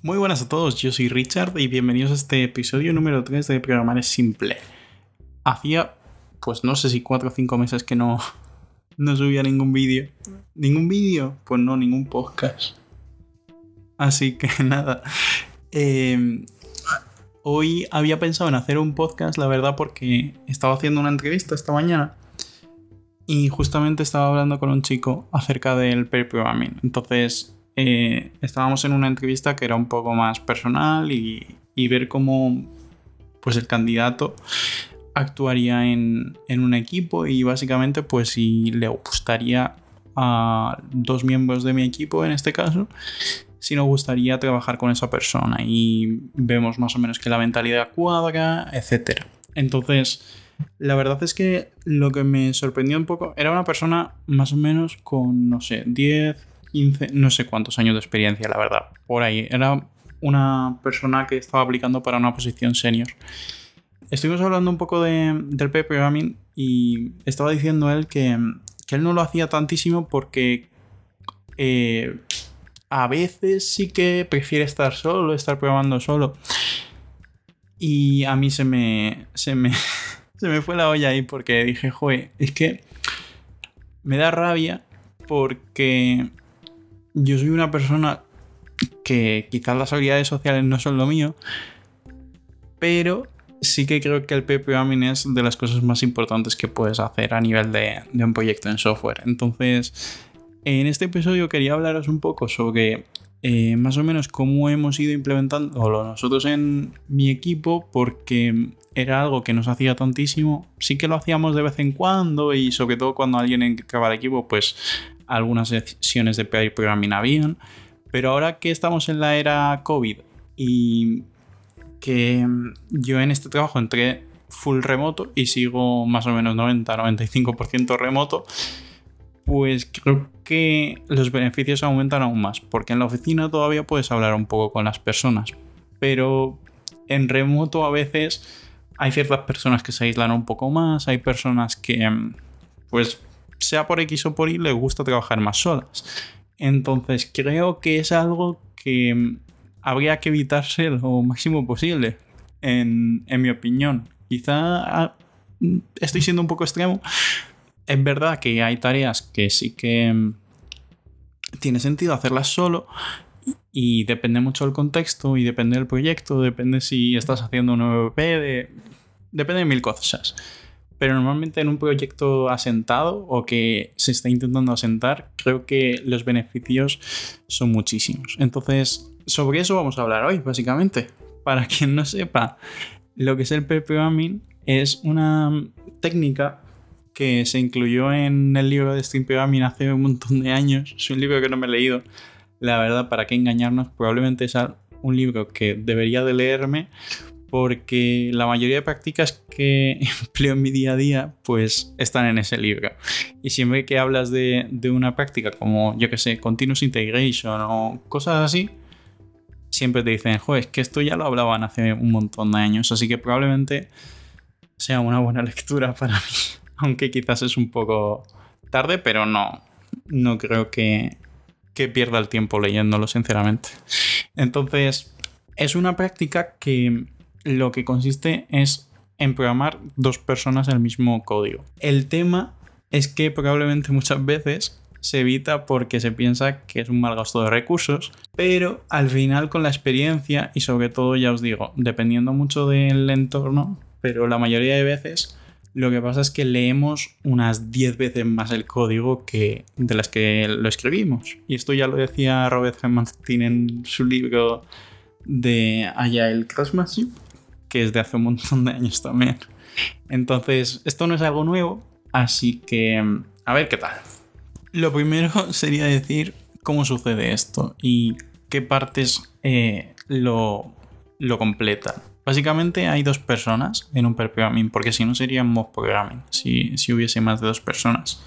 Muy buenas a todos, yo soy Richard y bienvenidos a este episodio número 3 de Programar es Simple. Hacía, pues no sé si 4 o 5 meses que no, no subía ningún vídeo. ¿Ningún vídeo? Pues no, ningún podcast. Así que nada. Em, hoy había pensado en hacer un podcast, la verdad, porque estaba haciendo una entrevista esta mañana y justamente estaba hablando con un chico acerca del pair programming. Entonces eh, estábamos en una entrevista que era un poco más personal y, ver cómo pues el candidato actuaría en, un equipo y básicamente pues si le gustaría a dos miembros de mi equipo en este caso si nos gustaría trabajar con esa persona y vemos más o menos que la mentalidad cuadra, etc. Entonces, la verdad es que lo que me sorprendió un poco era una persona más o menos con, no sé, 10, 15, no sé cuántos años de experiencia, la verdad. Por ahí. Era una persona que estaba aplicando para una posición senior. Estuvimos hablando un poco de, del pair programming y estaba diciendo él que, él no lo hacía tantísimo porque eh, a veces sí que prefiere estar solo, estar programando solo. Y a mí se me, se me, se me fue la olla ahí porque dije, joder, es que me da rabia porque yo soy una persona que quizás las habilidades sociales no son lo mío, pero sí que creo que el PPAMIN es de las cosas más importantes que puedes hacer a nivel de, un proyecto en software. Entonces, en este episodio quería hablaros un poco sobre eh, más o menos cómo hemos ido implementando nosotros en mi equipo, porque era algo que nos hacía tantísimo. Sí que lo hacíamos de vez en cuando y sobre todo cuando alguien entraba al equipo, pues algunas sesiones de pair programming habían, pero ahora que estamos en la era COVID y que yo en este trabajo entré full remoto y sigo más o menos 90-95% remoto, pues creo que los beneficios aumentan aún más, porque en la oficina todavía puedes hablar un poco con las personas, pero en remoto a veces hay ciertas personas que se aíslan un poco más, hay personas que pues sea por X o por Y, le gusta trabajar más solas. Entonces creo que es algo que mm, habría que evitarse lo máximo posible, en, mi opinión. Quizá ah, mm, estoy siendo un poco extremo. Es verdad que hay tareas que sí que mm, tiene sentido hacerlas solo y depende mucho del contexto y depende del proyecto, depende si estás haciendo un MVP, depende de mil cosas pero normalmente en un proyecto asentado o que se está intentando asentar, creo que los beneficios son muchísimos. Entonces, sobre eso vamos a hablar hoy, básicamente. Para quien no sepa, lo que es el pair programming es una técnica que se incluyó en el libro de Stream Programming hace un montón de años. Es un libro que no me he leído. La verdad, para qué engañarnos, probablemente es un libro que debería de leerme porque la mayoría de prácticas que empleo en mi día a día pues están en ese libro. Y siempre que hablas de, una práctica como, yo que sé, Continuous Integration o cosas así, siempre te dicen, joder, es que esto ya lo hablaban hace un montón de años, así que probablemente sea una buena lectura para mí, aunque quizás es un poco tarde, pero no, no creo que, que pierda el tiempo leyéndolo, sinceramente. Entonces, es una práctica que lo que consiste es en programar dos personas el mismo código. El tema es que probablemente muchas veces se evita porque se piensa que es un mal gasto de recursos, pero al final con la experiencia y sobre todo ya os digo, dependiendo mucho del entorno, pero la mayoría de veces lo que pasa es que leemos unas 10 veces más el código que de las que lo escribimos. Y esto ya lo decía Robert Martin en su libro de Agile Craftsmanship, que es de hace un montón de años también. Entonces, esto no es algo nuevo, así que a ver qué tal. Lo primero sería decir cómo sucede esto y qué partes eh, lo, lo completan. Básicamente hay dos personas en un pair programming, porque si no sería mob programming, si, si, hubiese más de dos personas.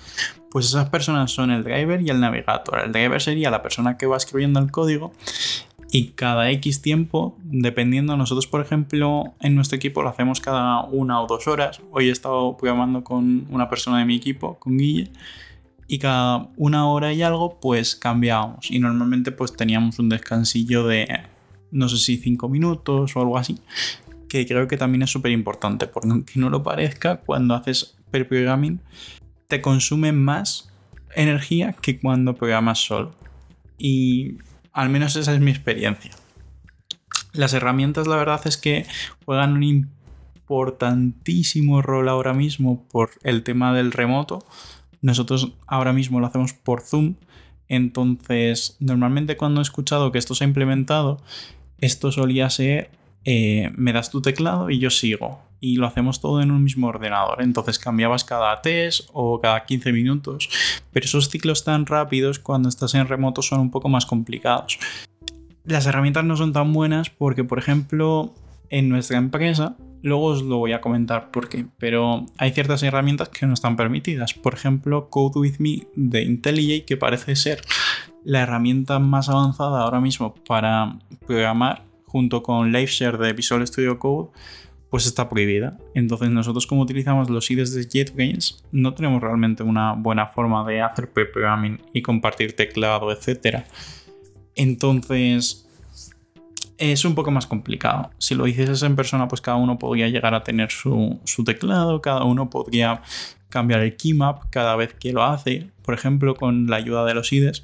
Pues esas personas son el driver y el navegador. El driver sería la persona que va escribiendo el código y cada X tiempo, dependiendo, nosotros por ejemplo en nuestro equipo lo hacemos cada una o dos horas. Hoy he estado programando con una persona de mi equipo, con Guille, y cada una hora y algo pues cambiábamos y normalmente pues teníamos un descansillo de no sé si 5 minutos o algo así, que creo que también es súper importante, porque aunque no lo parezca, cuando haces per programming te consume más energía que cuando programas solo. Y al menos esa es mi experiencia. Las herramientas, la verdad es que juegan un importantísimo rol ahora mismo por el tema del remoto. Nosotros ahora mismo lo hacemos por Zoom. Entonces, normalmente cuando he escuchado que esto se ha implementado, esto solía ser eh, me das tu teclado y yo sigo. Y lo hacemos todo en un mismo ordenador. Entonces cambiabas cada test o cada 15 minutos. Pero esos ciclos tan rápidos cuando estás en remoto son un poco más complicados. Las herramientas no son tan buenas porque, por ejemplo, en nuestra empresa, luego os lo voy a comentar por qué, pero hay ciertas herramientas que no están permitidas. Por ejemplo, Code With Me de IntelliJ, que parece ser la herramienta más avanzada ahora mismo para programar junto con LiveShare de Visual Studio Code, pues está prohibida. Entonces nosotros como utilizamos los IDEs de JetBrains no tenemos realmente una buena forma de hacer pre-programming y compartir teclado, etc. Entonces es un poco más complicado. Si lo hicieses en persona, pues cada uno podría llegar a tener su, su teclado, cada uno podría cambiar el keymap cada vez que lo hace, por ejemplo, con la ayuda de los IDEs.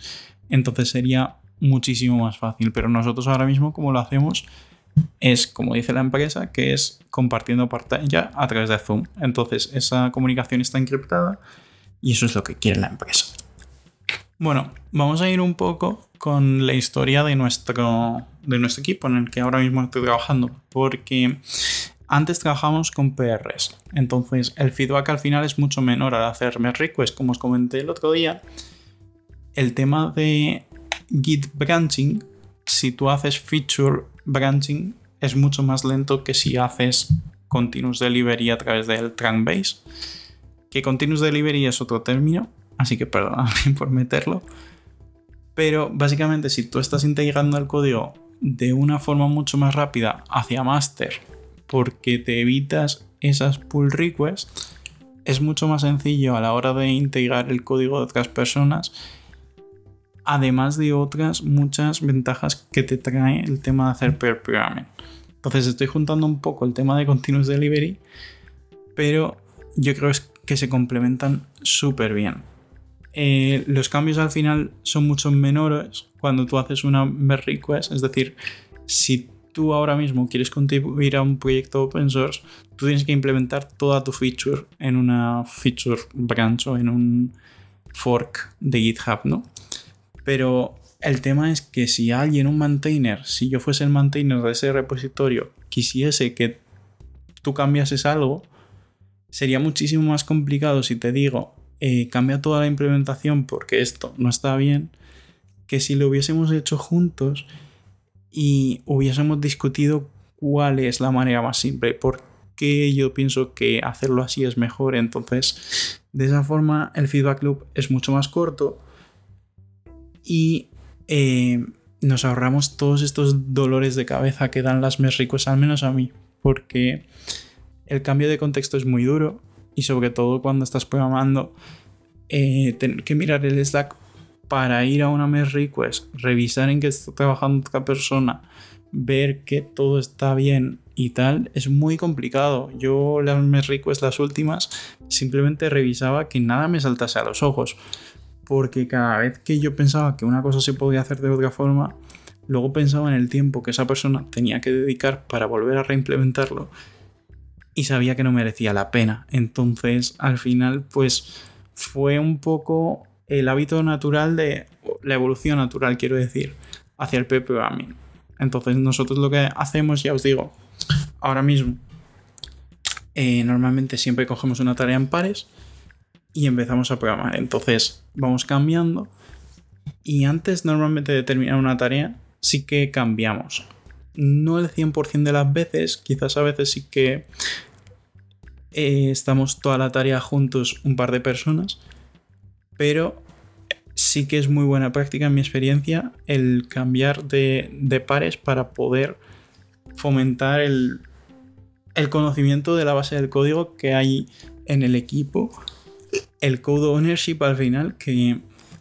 Entonces sería muchísimo más fácil. Pero nosotros ahora mismo, como lo hacemos, es como dice la empresa, que es compartiendo pantalla a través de Zoom. Entonces, esa comunicación está encriptada y eso es lo que quiere la empresa. Bueno, vamos a ir un poco con la historia de nuestro, de nuestro equipo en el que ahora mismo estoy trabajando, porque antes trabajamos con PRs, entonces el feedback al final es mucho menor al hacer request, como os comenté el otro día. El tema de Git branching, si tú haces feature branching, es mucho más lento que si haces continuous delivery a través del trunk base. Que continuous delivery es otro término, así que perdóname por meterlo. Pero básicamente si tú estás integrando el código de una forma mucho más rápida hacia master, porque te evitas esas pull requests, es mucho más sencillo a la hora de integrar el código de otras personas además de otras muchas ventajas que te trae el tema de hacer pair programming. Entonces estoy juntando un poco el tema de continuous delivery, pero yo creo que se complementan súper bien. Eh, los cambios al final son mucho menores cuando tú haces una merge request, es decir, si tú ahora mismo quieres contribuir a un proyecto open source, tú tienes que implementar toda tu feature en una feature branch o en un fork de GitHub, ¿no? Pero el tema es que si alguien, un maintainer, si yo fuese el maintainer de ese repositorio, quisiese que tú cambiases algo, sería muchísimo más complicado si te digo, eh, cambia toda la implementación porque esto no está bien, que si lo hubiésemos hecho juntos y hubiésemos discutido cuál es la manera más simple, porque yo pienso que hacerlo así es mejor. Entonces, de esa forma, el feedback loop es mucho más corto y eh, nos ahorramos todos estos dolores de cabeza que dan las mes ricos, al menos a mí, porque el cambio de contexto es muy duro y sobre todo cuando estás programando, eh, tener que mirar el Slack para ir a una mes request, revisar en qué está trabajando otra persona, ver que todo está bien y tal, es muy complicado. Yo las mes requests, las últimas, simplemente revisaba que nada me saltase a los ojos porque cada vez que yo pensaba que una cosa se podía hacer de otra forma, luego pensaba en el tiempo que esa persona tenía que dedicar para volver a reimplementarlo y sabía que no merecía la pena. Entonces, al final, pues fue un poco el hábito natural de la evolución natural, quiero decir, hacia el PPAMI. Entonces, nosotros lo que hacemos, ya os digo, ahora mismo, eh, normalmente siempre cogemos una tarea en pares y empezamos a programar. Entonces vamos cambiando y antes normalmente de terminar una tarea sí que cambiamos. No el 100% de las veces, quizás a veces sí que eh, estamos toda la tarea juntos un par de personas, pero sí que es muy buena práctica en mi experiencia el cambiar de, de pares para poder fomentar el, el conocimiento de la base del código que hay en el equipo el code ownership al final, que,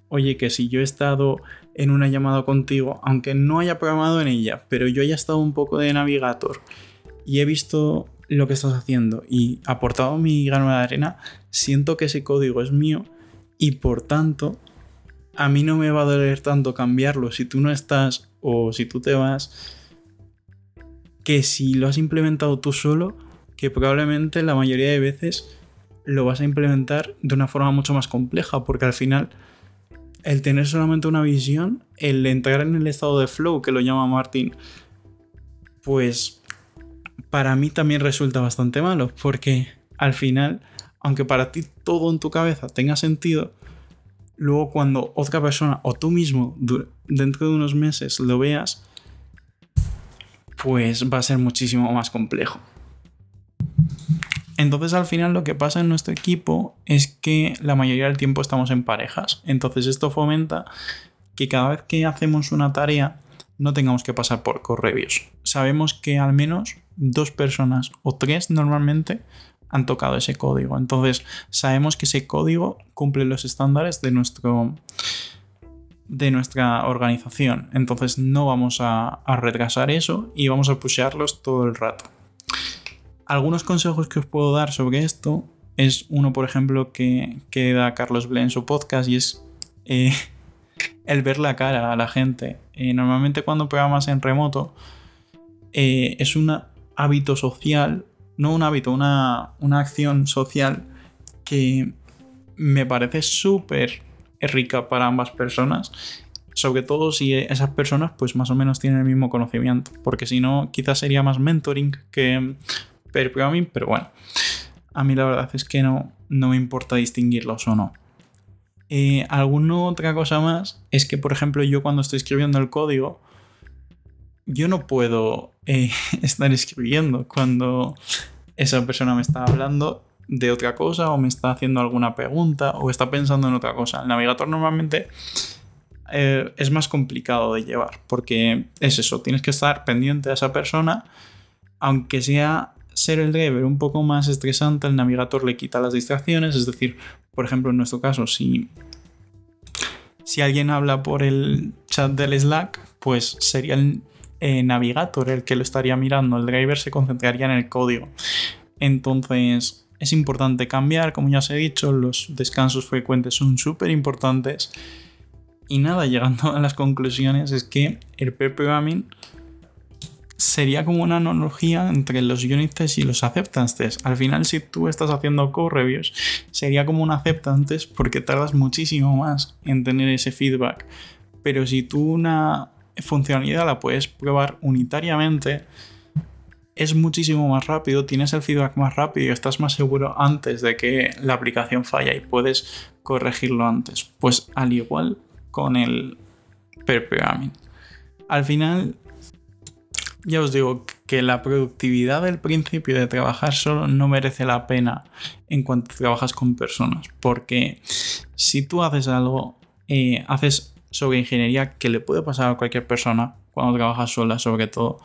oye, que si yo he estado en una llamada contigo, aunque no haya programado en ella, pero yo haya estado un poco de navigator y he visto lo que estás haciendo y aportado mi grano de arena, siento que ese código es mío y por tanto a mí no me va a doler tanto cambiarlo si tú no estás o si tú te vas que si lo has implementado tú solo, que probablemente la mayoría de veces lo vas a implementar de una forma mucho más compleja, porque al final el tener solamente una visión, el entrar en el estado de flow, que lo llama Martin, pues para mí también resulta bastante malo, porque al final, aunque para ti todo en tu cabeza tenga sentido, luego cuando otra persona o tú mismo dentro de unos meses lo veas, pues va a ser muchísimo más complejo. Entonces al final lo que pasa en nuestro equipo es que la mayoría del tiempo estamos en parejas. Entonces esto fomenta que cada vez que hacemos una tarea no tengamos que pasar por correos. Sabemos que al menos dos personas o tres normalmente han tocado ese código. Entonces sabemos que ese código cumple los estándares de nuestro de nuestra organización. Entonces no vamos a, retrasar eso y vamos a pushearlos todo el rato. Algunos consejos que os puedo dar sobre esto es uno, por ejemplo, que, da Carlos Ble en su podcast y es eh, el ver la cara a la gente. Eh, normalmente cuando programas en remoto eh, es un hábito social, no un hábito, una, una acción social que me parece súper rica para ambas personas. Sobre todo si esas personas pues más o menos tienen el mismo conocimiento. Porque si no, quizás sería más mentoring que pair programming. Pero bueno, a mí la verdad es que no, no me importa distinguirlos o no. Eh, alguna otra cosa más es que, por ejemplo, yo cuando estoy escribiendo el código, yo no puedo eh, estar escribiendo cuando esa persona me está hablando de otra cosa o me está haciendo alguna pregunta o está pensando en otra cosa. El navegador normalmente eh, es más complicado de llevar porque es eso, tienes que estar pendiente a esa persona, aunque sea ser el driver un poco más estresante, el navegador le quita las distracciones, es decir, por ejemplo, en nuestro caso, si, si alguien habla por el chat del Slack, pues sería el eh, navegador el que lo estaría mirando, el driver se concentraría en el código. Entonces, es importante cambiar, como ya os he dicho, los descansos frecuentes son súper importantes. Y nada, llegando a las conclusiones es que el pair programming sería como una analogía entre los unit tests y los acceptance tests. Al final, si tú estás haciendo code sería como un acceptance test porque tardas muchísimo más en tener ese feedback. Pero si tú una funcionalidad la puedes probar unitariamente, es muchísimo más rápido, tienes el feedback más rápido y estás más seguro antes de que la aplicación falla y puedes corregirlo antes. Pues al igual con el pair programming. Al final, ya os digo que la productividad del principio de trabajar solo no merece la pena en cuanto trabajas con personas. Porque si tú haces algo, eh, haces sobre ingeniería que le puede pasar a cualquier persona cuando trabajas sola, sobre todo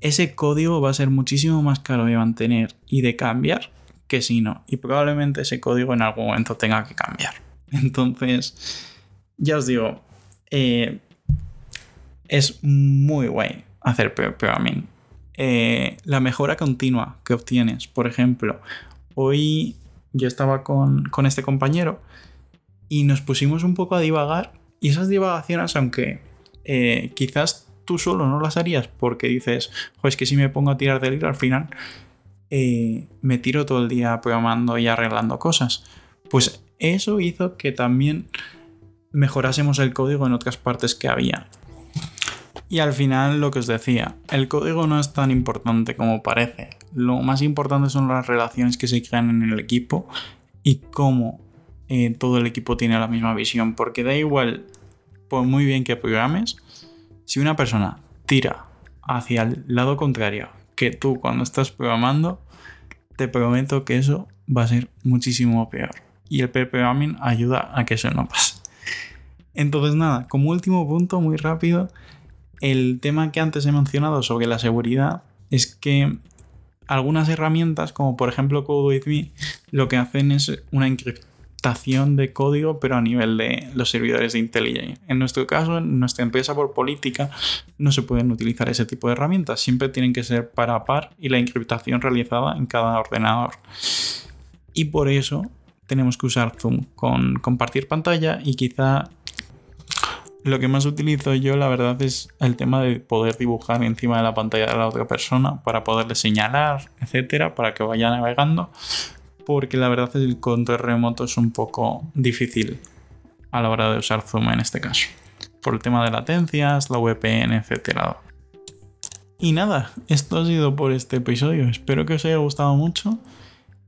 ese código va a ser muchísimo más caro de mantener y de cambiar que si no. Y probablemente ese código en algún momento tenga que cambiar. Entonces, ya os digo, eh, es muy guay hacer programming. Eh, la mejora continua que obtienes, por ejemplo, hoy yo estaba con, con este compañero y nos pusimos un poco a divagar y esas divagaciones, aunque eh, quizás tú solo no las harías porque dices, pues que si me pongo a tirar del hilo al final eh, me tiro todo el día programando y arreglando cosas. Pues eso hizo que también mejorásemos el código en otras partes que había. Y al final lo que os decía, el código no es tan importante como parece. Lo más importante son las relaciones que se crean en el equipo y cómo eh, todo el equipo tiene la misma visión. Porque da igual, por muy bien que programes, si una persona tira hacia el lado contrario que tú cuando estás programando, te prometo que eso va a ser muchísimo peor. Y el programming ayuda a que eso no pase. Entonces nada, como último punto, muy rápido, el tema que antes he mencionado sobre la seguridad es que algunas herramientas, como por ejemplo CodeWithMe, lo que hacen es una encriptación de código, pero a nivel de los servidores de IntelliJ. En nuestro caso, en nuestra empresa por política, no se pueden utilizar ese tipo de herramientas. Siempre tienen que ser par a par y la encriptación realizada en cada ordenador. Y por eso tenemos que usar Zoom con compartir pantalla y quizá lo que más utilizo yo, la verdad, es el tema de poder dibujar encima de la pantalla de la otra persona para poderle señalar, etcétera, para que vaya navegando. Porque la verdad es que el control remoto es un poco difícil a la hora de usar Zoom en este caso. Por el tema de latencias, la VPN, etcétera. Y nada, esto ha sido por este episodio. Espero que os haya gustado mucho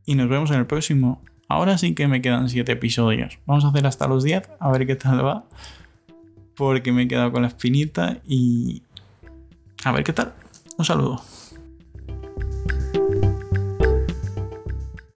y nos vemos en el próximo. Ahora sí que me quedan 7 episodios. Vamos a hacer hasta los 10, a ver qué tal va porque me he quedado con la espinita y a ver qué tal. Un saludo.